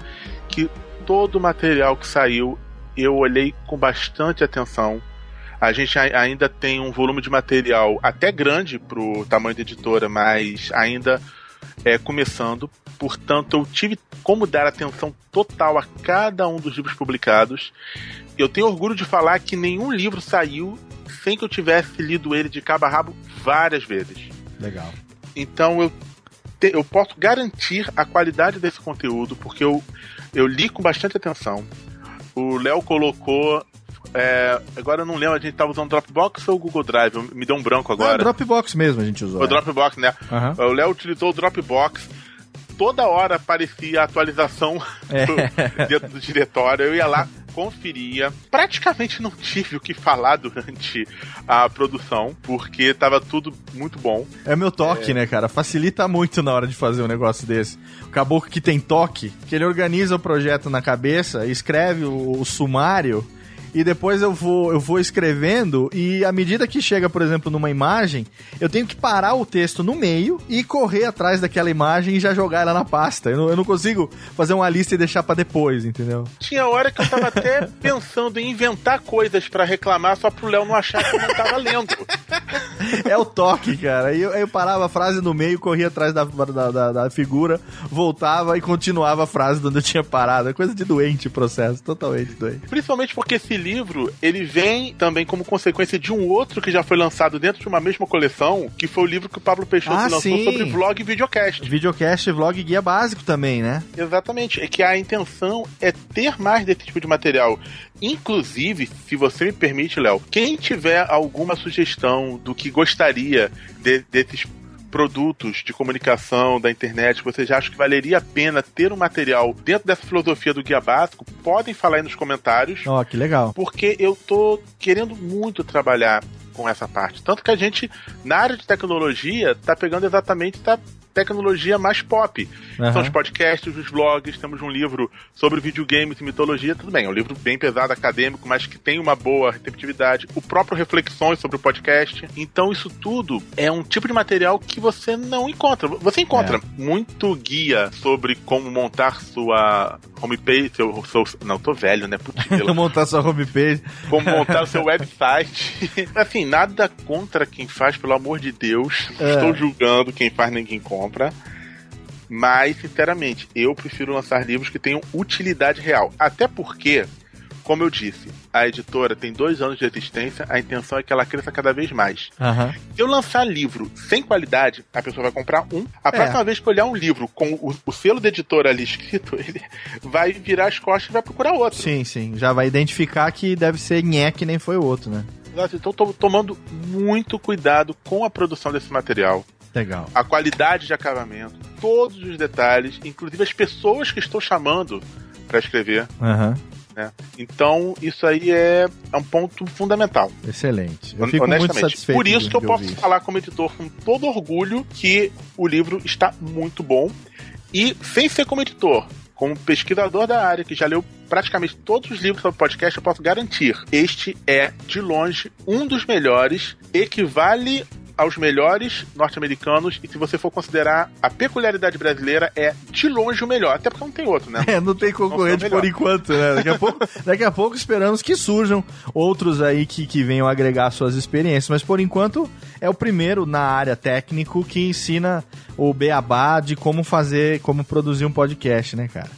Speaker 5: que todo o material que saiu eu olhei com bastante atenção a gente ainda tem um volume de material até grande para o tamanho da editora, mas ainda é, começando. Portanto, eu tive como dar atenção total a cada um dos livros publicados. Eu tenho orgulho de falar que nenhum livro saiu sem que eu tivesse lido ele de cabo a rabo várias vezes.
Speaker 1: Legal.
Speaker 5: Então eu, te, eu posso garantir a qualidade desse conteúdo, porque eu, eu li com bastante atenção. O Léo colocou É, agora eu não lembro, a gente tava usando Dropbox ou Google Drive? Me deu um branco agora.
Speaker 1: Ah, Dropbox mesmo a gente usou.
Speaker 5: O
Speaker 1: é.
Speaker 5: Dropbox, né?
Speaker 1: Uhum.
Speaker 5: O Léo utilizou o Dropbox. Toda hora aparecia a atualização
Speaker 1: É.
Speaker 5: do- dentro do diretório. Eu ia lá, conferia. Praticamente não tive o que falar durante a produção, porque tava tudo muito bom.
Speaker 1: É meu toque, né, cara? Facilita muito na hora de fazer um negócio desse. O caboclo que tem toque, que ele organiza o projeto na cabeça, escreve o, o sumário e depois eu vou, eu vou escrevendo e à medida que chega, por exemplo, numa imagem, eu tenho que parar o texto no meio e correr atrás daquela imagem e já jogar ela na pasta. Eu não, eu não consigo fazer uma lista e deixar pra depois, entendeu?
Speaker 5: Tinha hora que eu tava até pensando em inventar coisas pra reclamar só pro Léo não achar que eu não tava lendo.
Speaker 1: É o toque, cara. Aí eu, eu parava a frase no meio, corria atrás da, da, da- da figura, voltava e continuava a frase de onde eu tinha parado. É coisa de doente o processo, totalmente doente.
Speaker 5: Principalmente porque esse livro, ele vem também como consequência de um outro que já foi lançado dentro de uma mesma coleção, que foi o livro que o Pablo Peixoto
Speaker 1: Ah,
Speaker 5: lançou
Speaker 1: sim.
Speaker 5: sobre vlog e videocast.
Speaker 1: Videocast, vlog, guia básico também, né?
Speaker 5: Exatamente, é que a intenção é ter mais desse tipo de material. Inclusive, se você me permite, Léo, quem tiver alguma sugestão do que gostaria de- desses produtos de comunicação da internet, que vocês acham que valeria a pena ter um material dentro dessa filosofia do guia básico, podem falar aí nos comentários
Speaker 1: Ó, que legal.
Speaker 5: porque eu tô querendo muito trabalhar com essa parte. Tanto que a gente, na área de tecnologia, tá pegando exatamente a tecnologia mais pop.
Speaker 1: Aham.
Speaker 5: São os podcasts, os vlogs, temos um livro sobre videogames e mitologia, tudo bem, é um livro bem pesado, acadêmico, mas que tem uma boa receptividade. O próprio Reflexões sobre o podcast. Então, isso tudo é um tipo de material que você não encontra. Você encontra muito guia sobre como montar sua homepage, seu, seu não, tô velho, né? Putz,
Speaker 1: Eu montar sua homepage.
Speaker 5: como montar o seu website. assim, nada contra quem faz, pelo amor de Deus.
Speaker 1: É.
Speaker 5: Estou julgando quem faz, ninguém compra. Mas, sinceramente, eu prefiro lançar livros que tenham utilidade real. Até porque, como eu disse, a editora tem dois anos de existência, a intenção é que ela cresça cada vez mais.
Speaker 1: Aham.
Speaker 5: Se eu lançar livro sem qualidade, a pessoa vai comprar um. A
Speaker 1: É.
Speaker 5: próxima vez que olhar um livro com o, o selo da editora ali escrito, ele vai virar as costas e vai procurar outro.
Speaker 1: Sim, sim. Já vai identificar que deve ser nhé que nem foi o outro, né?
Speaker 5: Exato, Então tô tomando muito cuidado com a produção desse material.
Speaker 1: Legal.
Speaker 5: A qualidade de acabamento, todos os detalhes, inclusive as pessoas que estou chamando para escrever.
Speaker 1: Aham.
Speaker 5: Né? Então, isso aí é, é um ponto fundamental.
Speaker 1: Excelente. Eu fico muito
Speaker 5: honestamente.
Speaker 1: satisfeito.
Speaker 5: Por isso que eu posso
Speaker 1: ouvir.
Speaker 5: falar como editor com todo orgulho que o livro está muito bom. E sem ser como editor, como pesquisador da área, que já leu praticamente todos os livros sobre podcast, eu posso garantir: este é, de longe, um dos melhores, equivale aos melhores norte-americanos, e se você for considerar a peculiaridade brasileira, é de longe o melhor, até porque não tem outro, né?
Speaker 1: É, não tem concorrente
Speaker 5: Não
Speaker 1: por enquanto, né? Daqui a, pouco, daqui a pouco esperamos que surjam outros aí que, que venham agregar suas experiências. Mas por enquanto é o primeiro na área técnico que ensina o beabá de como fazer, como produzir um podcast, né, cara?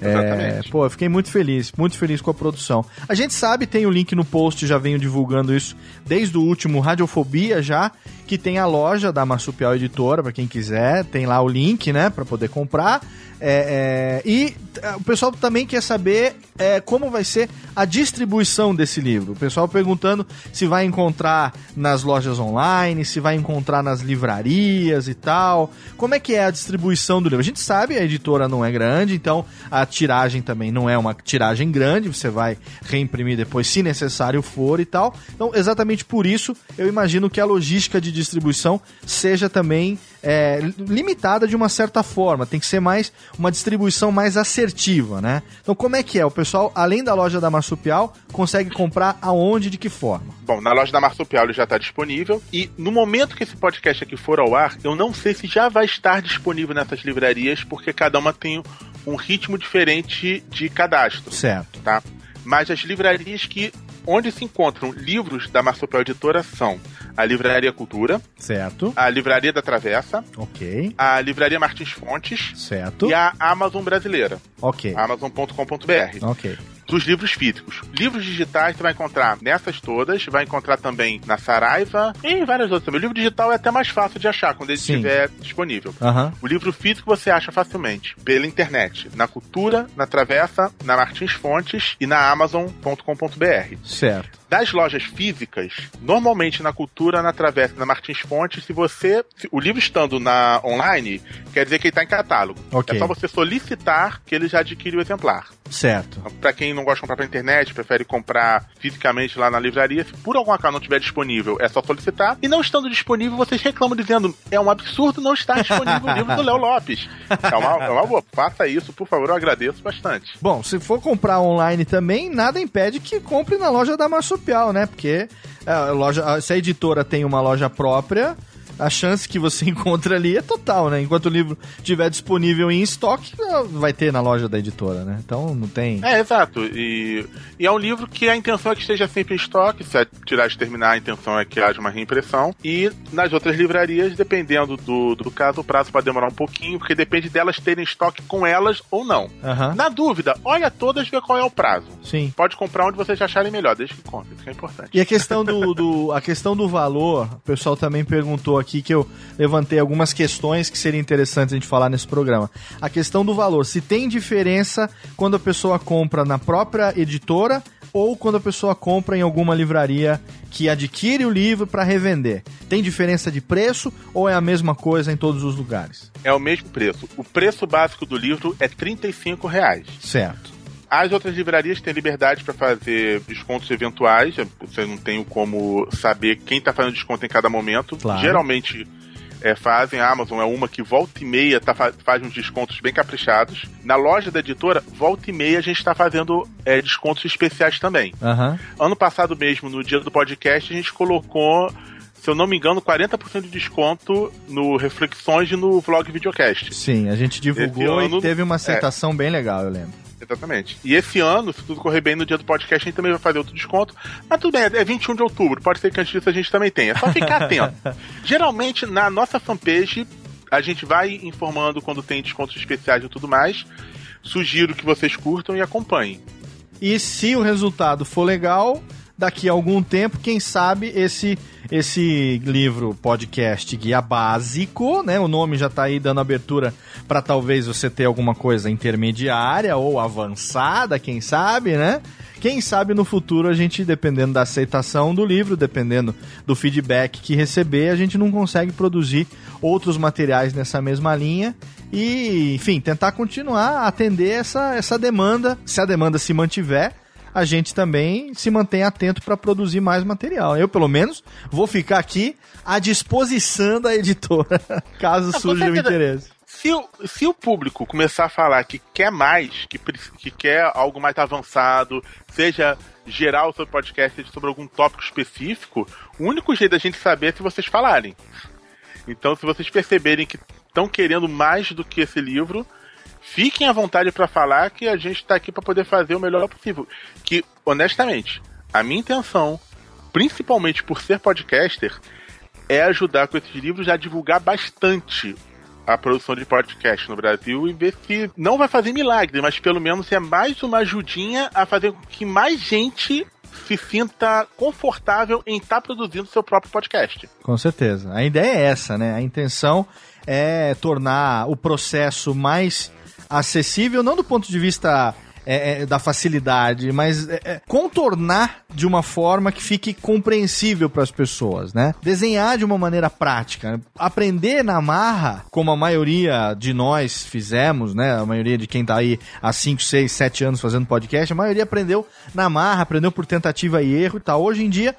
Speaker 1: É,
Speaker 5: Exatamente.
Speaker 1: pô, eu fiquei muito feliz, muito feliz com a produção. A gente sabe, tem o link no post, já venho divulgando isso desde o último Radiofobia já, que tem a loja da Marsupial Editora, pra quem quiser, tem lá o link, né, pra poder comprar. É, é, e o pessoal também quer saber é, como vai ser a distribuição desse livro. O pessoal perguntando se vai encontrar nas lojas online, se vai encontrar nas livrarias e tal. Como é que é a distribuição do livro? A gente sabe, a editora não é grande, então a tiragem também não é uma tiragem grande, você vai reimprimir depois se necessário for e tal. Então, exatamente por isso, eu imagino que a logística de distribuição seja também é, limitada de uma certa forma. Tem que ser mais uma distribuição mais assertiva, né? Então, como é que é? O pessoal, além da loja da Marsupial, consegue comprar aonde, de que forma?
Speaker 5: Bom, na loja da Marsupial ele já está disponível. E no momento que esse podcast aqui for ao ar, eu não sei se já vai estar disponível nessas livrarias, porque cada uma tem um ritmo diferente de cadastro,
Speaker 1: Certo.
Speaker 5: tá? Mas as livrarias que onde se encontram livros da Marsupial Editora são a Livraria Cultura,
Speaker 1: Certo.
Speaker 5: a Livraria da Travessa,
Speaker 1: Ok.
Speaker 5: a Livraria Martins Fontes
Speaker 1: Certo.
Speaker 5: e a Amazon Brasileira,
Speaker 1: Ok.
Speaker 5: amazon.com.br.
Speaker 1: Ok.
Speaker 5: Dos livros físicos. Livros digitais você vai encontrar nessas todas, vai encontrar também na Saraiva e em várias outras também. O livro digital é até mais fácil de achar quando ele
Speaker 1: Sim.
Speaker 5: estiver disponível.
Speaker 1: Aham.
Speaker 5: O livro físico você acha facilmente pela internet, na Cultura, na Travessa, na Martins Fontes e na Amazon.com.br.
Speaker 1: Certo.
Speaker 5: Das lojas físicas, normalmente na Cultura, na Travessa, na Martins Fontes, se você. se- o livro estando na online, quer dizer que ele está em catálogo.
Speaker 1: Ok.
Speaker 5: É só você solicitar que ele já adquire o exemplar.
Speaker 1: Certo.
Speaker 5: Para quem não gosta de comprar pela internet, prefere comprar fisicamente lá na livraria, se por algum acaso não estiver disponível, é só solicitar. E não estando disponível, vocês reclamam dizendo: é um absurdo não estar disponível o livro do Léo Lopes. É uma, é uma boa. Faça isso, por favor, eu agradeço bastante.
Speaker 1: Bom, se for comprar online também, nada impede que compre na loja da Marsupial, né? Porque é, a loja, se a editora tem uma loja própria, a chance que você encontra ali é total, né? Enquanto o livro estiver disponível em estoque, é, vai ter na loja da editora, né? Então não tem.
Speaker 5: É, exato. E, e é um livro que a intenção é que esteja sempre em estoque. Se a tiragem terminar, a intenção é que haja uma reimpressão. E nas outras livrarias, dependendo do, do caso, o prazo pode demorar um pouquinho, porque depende delas terem estoque com elas ou não.
Speaker 1: Aham.
Speaker 5: Na dúvida, olha todas e vê qual é o prazo.
Speaker 1: Sim.
Speaker 5: Pode comprar onde vocês acharem melhor, desde que compre. Isso que é importante.
Speaker 1: E a questão do, do- a questão do valor, o pessoal também perguntou aqui que eu levantei algumas questões que seriam interessantes a gente falar nesse programa. A questão do valor, se tem diferença quando a pessoa compra na própria editora ou quando a pessoa compra em alguma livraria que adquire o livro para revender. Tem diferença de preço ou é a mesma coisa em todos os lugares?
Speaker 5: É o mesmo preço. O preço básico do livro é 35 reais.
Speaker 1: Certo.
Speaker 5: As outras livrarias têm liberdade para fazer descontos eventuais. Você não tem como saber quem está fazendo desconto em cada momento.
Speaker 1: Claro.
Speaker 5: Geralmente é, fazem. A Amazon é uma que volta e meia tá, fa- faz uns descontos bem caprichados. Na loja da editora, volta e meia a gente está fazendo é, descontos especiais também.
Speaker 1: Aham.
Speaker 5: Ano passado mesmo, no dia do podcast, a gente colocou, se eu não me engano, 40% de desconto no Reflexões e no Vlog Videocast.
Speaker 1: Sim, a gente divulgou
Speaker 5: ano-
Speaker 1: e teve uma aceitação bem legal, eu lembro.
Speaker 5: Exatamente. E esse ano, se tudo correr bem no dia do podcast, a gente também vai fazer outro desconto. Mas tudo bem, é 21 de outubro. Pode ser que antes disso a gente também tenha. É só ficar atento. Geralmente, na nossa fanpage, a gente vai informando quando tem descontos especiais e tudo mais. Sugiro que vocês curtam e acompanhem.
Speaker 1: E se o resultado for legal, daqui a algum tempo, quem sabe esse esse livro podcast guia básico, né? O nome já tá aí dando abertura para talvez você ter alguma coisa intermediária ou avançada, quem sabe, né? Quem sabe no futuro a gente, dependendo da aceitação do livro, dependendo do feedback que receber, a gente não consegue produzir outros materiais nessa mesma linha e, enfim, tentar continuar a atender essa, essa demanda. Se a demanda se mantiver, a gente também se mantém atento para produzir mais material. Eu, pelo menos, vou ficar aqui à disposição da editora, caso surja o interesse.
Speaker 5: Se o, se o público começar a falar que quer mais, que, que quer algo mais avançado, seja geral sobre podcast, seja sobre algum tópico específico, o único jeito da gente saber é se vocês falarem. Então, se vocês perceberem que estão querendo mais do que esse livro, fiquem à vontade para falar que a gente está aqui para poder fazer o melhor possível. Que, honestamente, a minha intenção, principalmente por ser podcaster, é ajudar com esses livros a divulgar bastante a produção de podcast no Brasil e ver se não vai fazer milagre, mas pelo menos é mais uma ajudinha a fazer com que mais gente se sinta confortável em estar produzindo seu próprio podcast.
Speaker 1: Com certeza. A ideia é essa, né? A intenção é tornar o processo mais acessível, não do ponto de vista é, é, da facilidade, mas é, é, contornar de uma forma que fique compreensível para as pessoas, né? Desenhar de uma maneira prática, aprender na marra, como a maioria de nós fizemos, né? A maioria de quem tá aí há 5, 6, 7 anos fazendo podcast, a maioria aprendeu na marra, aprendeu por tentativa e erro e tal. Hoje em dia,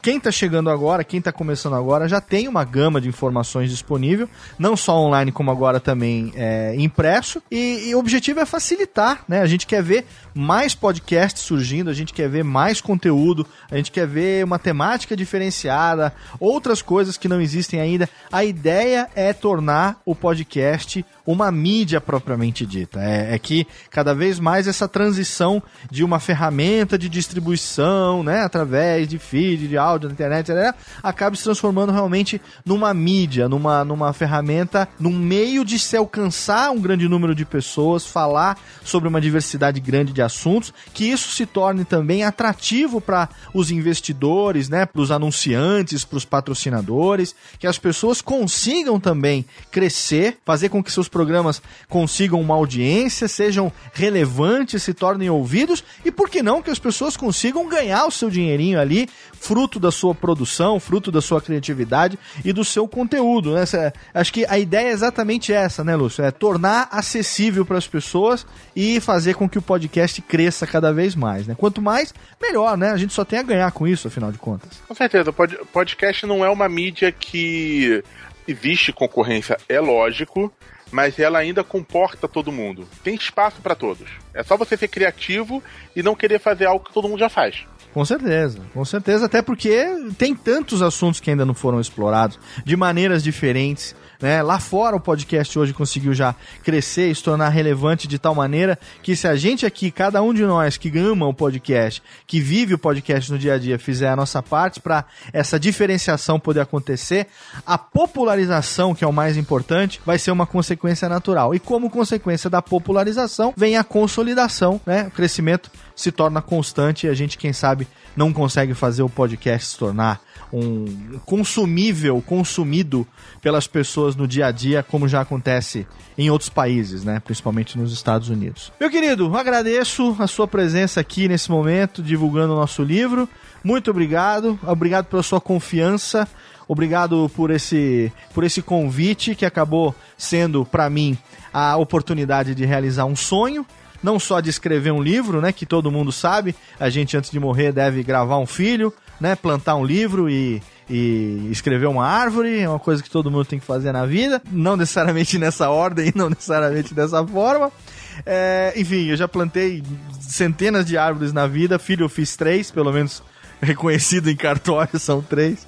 Speaker 1: quem está chegando agora, quem está começando agora, já tem uma gama de informações disponível, não só online como agora também é, impresso. E, e o objetivo é facilitar, né? A gente quer ver mais podcasts surgindo, a gente quer ver mais conteúdo, a gente quer ver uma temática diferenciada, outras coisas que não existem ainda. A ideia é tornar o podcast uma mídia propriamente dita. É, é, que cada vez mais essa transição de uma ferramenta de distribuição, né, através de feed, de áudio, na internet, etc., acaba se transformando realmente numa mídia, numa, numa ferramenta, num meio de se alcançar um grande número de pessoas, falar sobre uma diversidade grande de assuntos, que isso se torne também atrativo para os investidores, né, para os anunciantes, para os patrocinadores, que as pessoas consigam também crescer, fazer com que seus programas consigam uma audiência, sejam relevantes, se tornem ouvidos e por que não que as pessoas consigam ganhar o seu dinheirinho ali, fruto da sua produção, fruto da sua criatividade e do seu conteúdo, né? Acho que a ideia é exatamente essa, né, Lúcio? É tornar acessível para as pessoas e fazer com que o podcast cresça cada vez mais, né? Quanto mais, melhor, né? A gente só tem a ganhar com isso, afinal de contas.
Speaker 5: Com certeza, o podcast não é uma mídia que existe concorrência, é lógico, mas ela ainda comporta todo mundo. Tem espaço para todos. É só você ser criativo e não querer fazer algo que todo mundo já faz.
Speaker 1: Com certeza, com certeza, até porque tem tantos assuntos que ainda não foram explorados de maneiras diferentes né? Lá fora o podcast hoje conseguiu já crescer e se tornar relevante de tal maneira que se a gente aqui, cada um de nós que ama o podcast, que vive o podcast no dia a dia, fizer a nossa parte para essa diferenciação poder acontecer, a popularização, que é o mais importante, vai ser uma consequência natural. E como consequência da popularização, vem a consolidação, né? O crescimento se torna constante e a gente, quem sabe, não consegue fazer o podcast se tornar um consumível, consumido pelas pessoas no dia a dia, como já acontece em outros países, né? Principalmente nos Estados Unidos. Meu querido, agradeço a sua presença aqui nesse momento, divulgando o nosso livro. Muito obrigado, obrigado pela sua confiança. Obrigado por esse, por esse convite que acabou sendo para mim a oportunidade de realizar um sonho, não só de escrever um livro, né, que todo mundo sabe, a gente antes de morrer deve gravar um filho, né, plantar um livro e, e escrever uma árvore, é uma coisa que todo mundo tem que fazer na vida, não necessariamente nessa ordem, não necessariamente dessa forma. É, enfim, eu já plantei centenas de árvores na vida, filho eu fiz três, pelo menos reconhecido em cartório são três.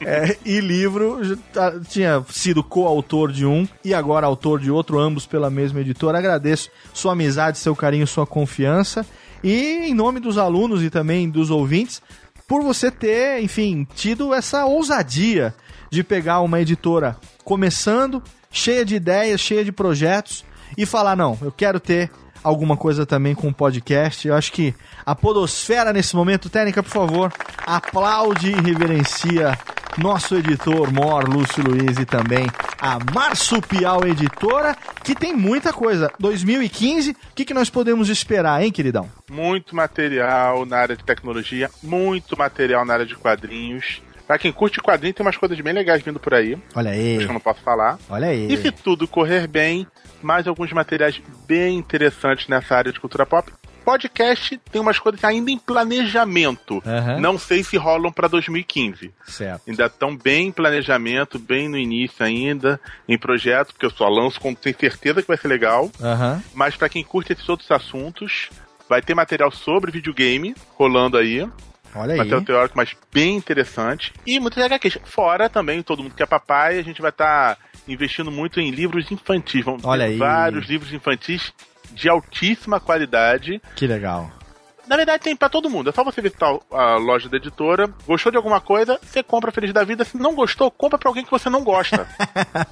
Speaker 1: É, e livro, tá, tinha sido coautor de um e agora autor de outro, ambos pela mesma editora. Agradeço sua amizade, seu carinho, sua confiança. E em nome dos alunos e também dos ouvintes, por você ter, enfim, tido essa ousadia de pegar uma editora começando, cheia de ideias, cheia de projetos e falar: não, eu quero ter alguma coisa também com o podcast. Eu acho que a Podosfera nesse momento, técnica, por favor, aplaude e reverencia nosso editor Mor, Lúcio Luiz e também a Marsupial Editora, que tem muita coisa. 2015, o que, que nós podemos esperar, hein, queridão?
Speaker 5: Muito material na área de tecnologia, muito material na área de quadrinhos. Pra quem curte quadrinho, tem umas coisas bem legais vindo por aí.
Speaker 1: Olha aí.
Speaker 5: Que eu não posso falar.
Speaker 1: Olha aí.
Speaker 5: E se tudo correr bem, mais alguns materiais bem interessantes nessa área de cultura pop podcast tem umas coisas ainda em planejamento. Uhum. Não sei se rolam para 2015.
Speaker 1: Certo.
Speaker 5: Ainda estão bem em planejamento, bem no início ainda, em projeto, porque eu só lanço quando tenho certeza que vai ser legal.
Speaker 1: Uhum.
Speaker 5: Mas para quem curte esses outros assuntos, vai ter material sobre videogame rolando aí.
Speaker 1: Olha aí.
Speaker 5: Material teórico, mas bem interessante. E muitas HQs. Fora também, todo mundo que é papai, a gente vai estar tá investindo muito em livros infantis. Vamos
Speaker 1: Olha
Speaker 5: ter
Speaker 1: aí.
Speaker 5: vários livros infantis de altíssima qualidade.
Speaker 1: Que legal.
Speaker 5: Na verdade, tem para todo mundo. É só você visitar a loja da editora. Gostou de alguma coisa, você compra Feliz da Vida. Se não gostou, compra pra alguém que você não gosta.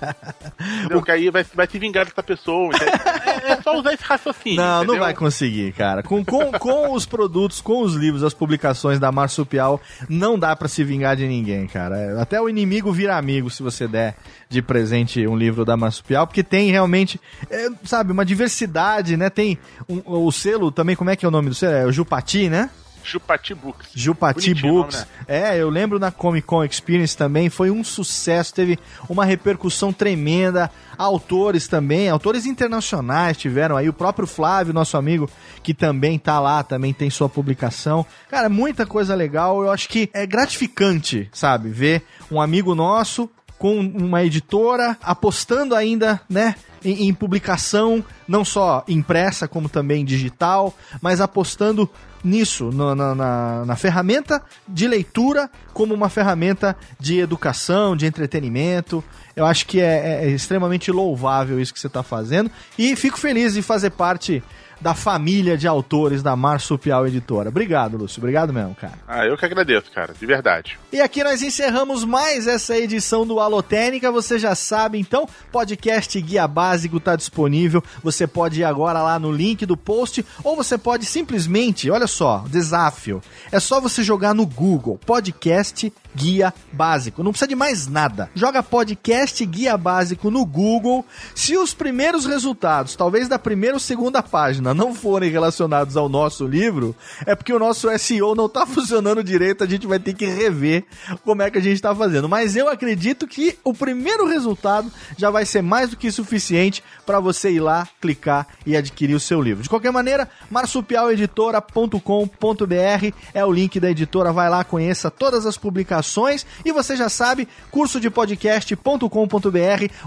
Speaker 5: entendeu? Que aí vai, vai se vingar dessa pessoa. É, é, só usar esse raciocínio.
Speaker 1: Não,
Speaker 5: entendeu?
Speaker 1: não vai conseguir, cara. Com, com, com os produtos, com os livros, as publicações da Marsupial, não dá para se vingar de ninguém, cara. Até o inimigo vira amigo se você der de presente um livro da Marsupial, porque tem realmente, é, sabe, uma diversidade, né? Tem um, o selo também, como é que é o nome do selo? É o Jupati, né?
Speaker 5: Jupati Books.
Speaker 1: Jupati
Speaker 5: Bonitinho
Speaker 1: Books.
Speaker 5: nome, né?
Speaker 1: É, eu lembro na Comic Con Experience também, foi um sucesso, teve uma repercussão tremenda. Autores também, autores internacionais tiveram aí, o próprio Flávio, nosso amigo, que também tá lá, também tem sua publicação. Cara, muita coisa legal, eu acho que é gratificante, sabe, ver um amigo nosso com uma editora, apostando ainda, né? Em, em, publicação, não só impressa, como também digital, mas apostando nisso, na, na, na, ferramenta de leitura como uma ferramenta de educação, de entretenimento. Eu acho que é, é extremamente louvável isso que você está fazendo e fico feliz de fazer parte da família de autores da Marsupial Editora. Obrigado, Lúcio. Obrigado mesmo, cara.
Speaker 5: Ah, eu que agradeço, cara. De verdade.
Speaker 1: E aqui nós encerramos mais essa edição do Alotênica. Você já sabe, então, podcast Guia Básico está disponível. Você pode ir agora lá no link do post ou você pode simplesmente, olha só, desafio. É só você jogar no Google podcast Guia Básico. Não precisa de mais nada. Joga podcast Guia Básico no Google. Se os primeiros resultados, talvez da primeira ou segunda página, não forem relacionados ao nosso livro, é porque o nosso SEO não está funcionando direito. A gente vai ter que rever como é que a gente está fazendo. Mas eu acredito que o primeiro resultado já vai ser mais do que suficiente para você ir lá, clicar e adquirir o seu livro. De qualquer maneira, marsupialeditora.com.br é o link da editora. Vai lá, conheça todas as publicações e você já sabe, curso de podcast.com.br,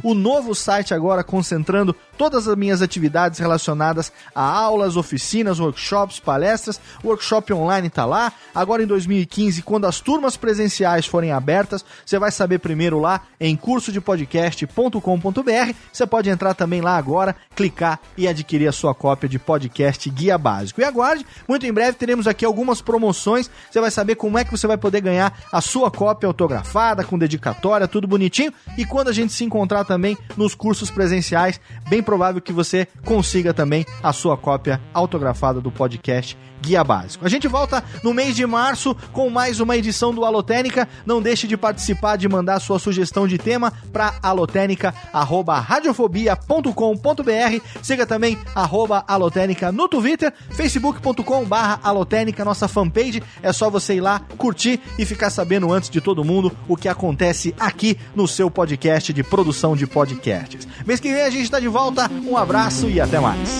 Speaker 1: o novo site agora concentrando todas as minhas atividades relacionadas a aulas, oficinas, workshops, palestras. O workshop online está lá. Agora em 2015, quando as turmas presenciais forem abertas, você vai saber primeiro lá em cursodepodcast.com.br. Você pode entrar também lá agora, clicar e adquirir a sua cópia de podcast guia básico. E aguarde, muito em breve teremos aqui algumas promoções. Você vai saber como é que você vai poder ganhar a sua cópia autografada, com dedicatória, tudo bonitinho. E quando a gente se encontrar também nos cursos presenciais, bem provável que você consiga também a sua cópia autografada do podcast Guia Básico. A gente volta no mês de março com mais uma edição do Alotênica. Não deixe de participar, de mandar sua sugestão de tema para alotênica@radiofobia.com.br. Siga também arroba alotênica no Twitter, facebook.com/alotênica, nossa fanpage. É só você ir lá, curtir e ficar sabendo antes de todo mundo o que acontece aqui no seu podcast de produção de podcasts. Mês que vem a gente está de volta. Um abraço e até mais.